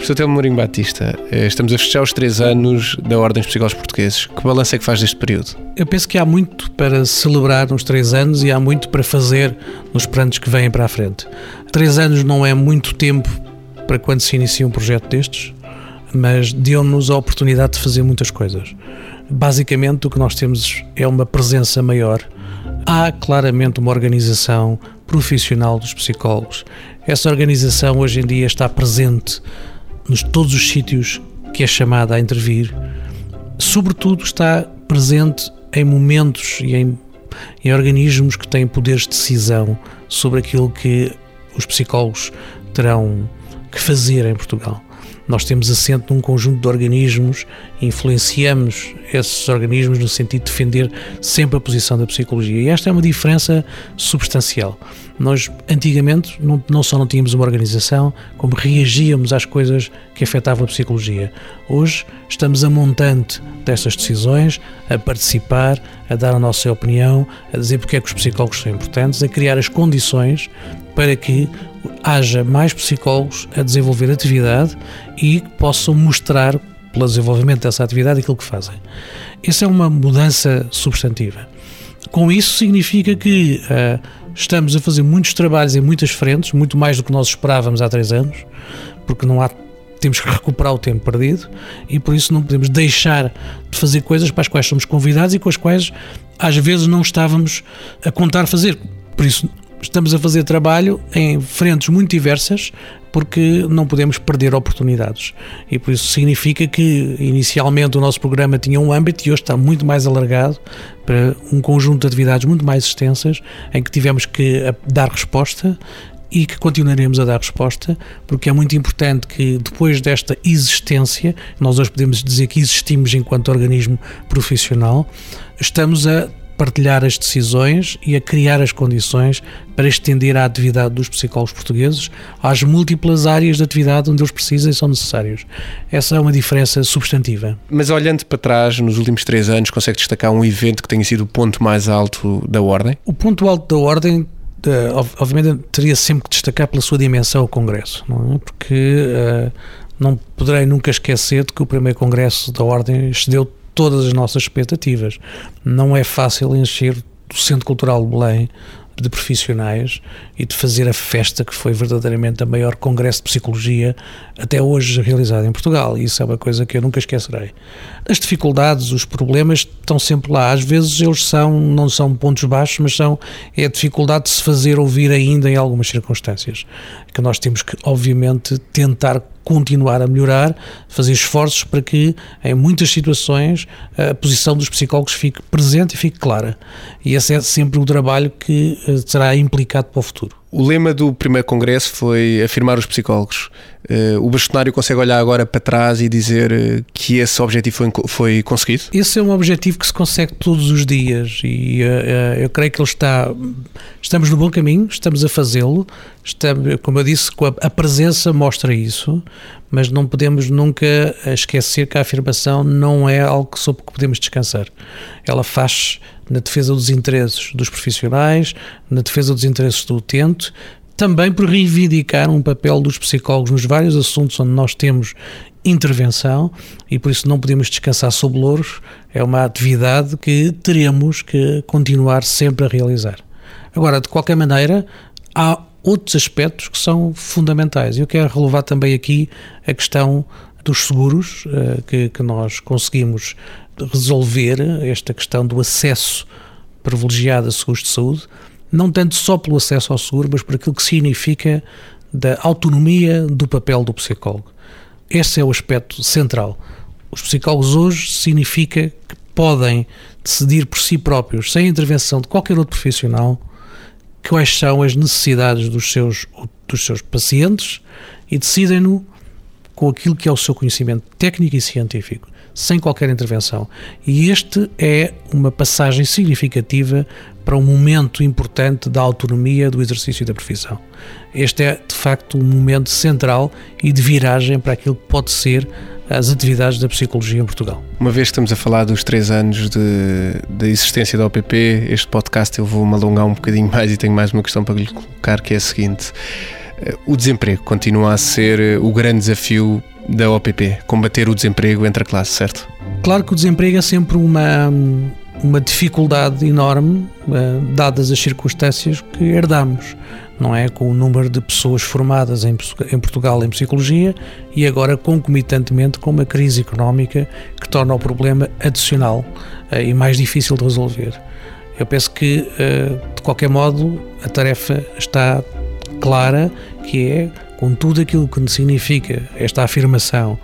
Professor Telmo Mourinho Batista, eh, estamos a fechar os três anos da Ordem dos Psicólogos Portugueses. Que balanço é que faz deste período? Eu penso que há muito para celebrar nos três anos e há muito para fazer nos planos que vêm para a frente. Três anos não é muito tempo para quando se inicia um projeto destes, mas deu-nos a oportunidade de fazer muitas coisas. Basicamente, o que nós temos é uma presença maior. Há claramente uma organização profissional dos psicólogos. Essa organização hoje em dia está presente nos todos os sítios que é chamada a intervir. Sobretudo está presente em momentos e em, em organismos que têm poderes de decisão sobre aquilo que os psicólogos terão que fazer em Portugal. Nós temos assento num conjunto de organismos, influenciamos esses organismos no sentido de defender sempre a posição da psicologia. E esta é uma diferença substancial. Nós, antigamente, não, não só não tínhamos uma organização, como reagíamos às coisas que afetavam a psicologia. Hoje, estamos a montante destas decisões, a participar, a dar a nossa opinião, a dizer porque é que os psicólogos são importantes, a criar as condições para que haja mais psicólogos a desenvolver atividade e que possam mostrar, pelo desenvolvimento dessa atividade, aquilo que fazem. Essa é uma mudança substantiva. Com isso, significa que uh, estamos a fazer muitos trabalhos em muitas frentes, muito mais do que nós esperávamos há três anos, porque não há temos que recuperar o tempo perdido e por isso não podemos deixar de fazer coisas para as quais somos convidados e com as quais às vezes não estávamos a contar fazer. Por isso estamos a fazer trabalho em frentes muito diversas porque não podemos perder oportunidades. E por isso significa que inicialmente o nosso programa tinha um âmbito e hoje está muito mais alargado para um conjunto de atividades muito mais extensas em que tivemos que dar resposta e que continuaremos a dar resposta, porque é muito importante que depois desta existência, nós hoje podemos dizer que existimos enquanto organismo profissional, estamos a partilhar as decisões e a criar as condições para estender a atividade dos psicólogos portugueses às múltiplas áreas de atividade onde eles precisam e são necessários. Essa é uma diferença substantiva. Mas olhando para trás, nos últimos três anos, consegue destacar um evento que tenha sido o ponto mais alto da Ordem? O ponto alto da Ordem Uh, obviamente teria sempre que destacar pela sua dimensão o Congresso, não é? Porque uh, não poderei nunca esquecer de que o primeiro Congresso da Ordem excedeu todas as nossas expectativas. Não é fácil encher o Centro Cultural de Belém de profissionais e de fazer a festa que foi verdadeiramente a maior congresso de psicologia até hoje realizado em Portugal. E isso é uma coisa que eu nunca esquecerei. As dificuldades, os problemas estão sempre lá. Às vezes eles são, não são pontos baixos, mas são é a dificuldade de se fazer ouvir ainda em algumas circunstâncias. Que nós temos que, obviamente, tentar continuar a melhorar, fazer esforços para que, em muitas situações, a posição dos psicólogos fique presente e fique clara. E esse é sempre o trabalho que eh, será implicado para o futuro. O lema do primeiro congresso foi afirmar os psicólogos. Uh, o bastonário consegue olhar agora para trás e dizer uh, que esse objetivo foi, foi conseguido? Esse é um objetivo que se consegue todos os dias e uh, eu creio que ele está. Estamos no bom caminho, estamos a fazê-lo. Como eu disse, a, presença mostra isso, mas não podemos nunca esquecer que a afirmação não é algo sobre que podemos descansar. Ela faz na defesa dos interesses dos profissionais, na defesa dos interesses do utente, também por reivindicar um papel dos psicólogos nos vários assuntos onde nós temos intervenção e por isso não podemos descansar sob louros. É uma atividade que teremos que continuar sempre a realizar. Agora, de qualquer maneira, há outros aspectos que são fundamentais. Eu quero relevar também aqui a questão dos seguros eh, que, que nós conseguimos resolver esta questão do acesso privilegiado a seguros de saúde, não tanto só pelo acesso ao seguro, mas por aquilo que significa da autonomia do papel do psicólogo. Esse é o aspecto central. Os psicólogos hoje significa que podem decidir por si próprios, sem intervenção de qualquer outro profissional, quais são as necessidades dos seus, dos seus pacientes e decidem-no com aquilo que é o seu conhecimento técnico e científico sem qualquer intervenção. E este é uma passagem significativa para um momento importante da autonomia do exercício da profissão. Este é, de facto, um momento central e de viragem para aquilo que pode ser as atividades da psicologia em Portugal. Uma vez que estamos a falar dos três anos de existência da OPP, este podcast eu vou me alongar um bocadinho mais e tenho mais uma questão para lhe colocar, que é a seguinte. O desemprego continua a ser o grande desafio da OPP, combater o desemprego entre a classe, certo? Claro que o desemprego é sempre uma, uma dificuldade enorme, dadas as circunstâncias que herdamos não é? Com o número de pessoas formadas em, em Portugal em psicologia e agora concomitantemente com uma crise económica que torna o problema adicional uh, e mais difícil de resolver. Eu penso que, de qualquer modo, a tarefa está clara, que é, com tudo aquilo que significa esta afirmação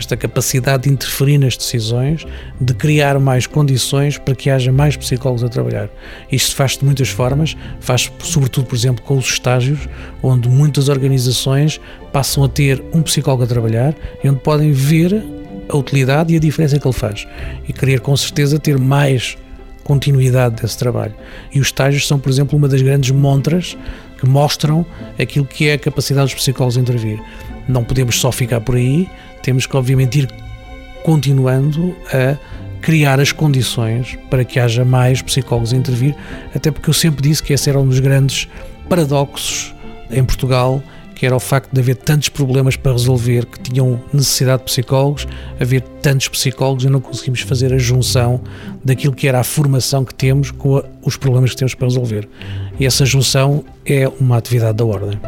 esta capacidade de interferir nas decisões, de criar mais condições para que haja mais psicólogos a trabalhar. Isto faz de muitas formas, faz sobretudo, por exemplo, com os estágios, onde muitas organizações passam a ter um psicólogo a trabalhar e onde podem ver a utilidade e a diferença que ele faz e querer com certeza ter mais continuidade desse trabalho. E os estágios são, por exemplo, uma das grandes montras que mostram aquilo que é a capacidade dos psicólogos de intervir. Não podemos só ficar por aí, temos que, obviamente, ir continuando a criar as condições para que haja mais psicólogos a intervir, até porque eu sempre disse que esse era um dos grandes paradoxos em Portugal, que era o facto de haver tantos problemas para resolver que tinham necessidade de psicólogos, haver tantos psicólogos e não conseguimos fazer a junção daquilo que era a formação que temos com os problemas que temos para resolver. E essa junção é uma atividade da ordem.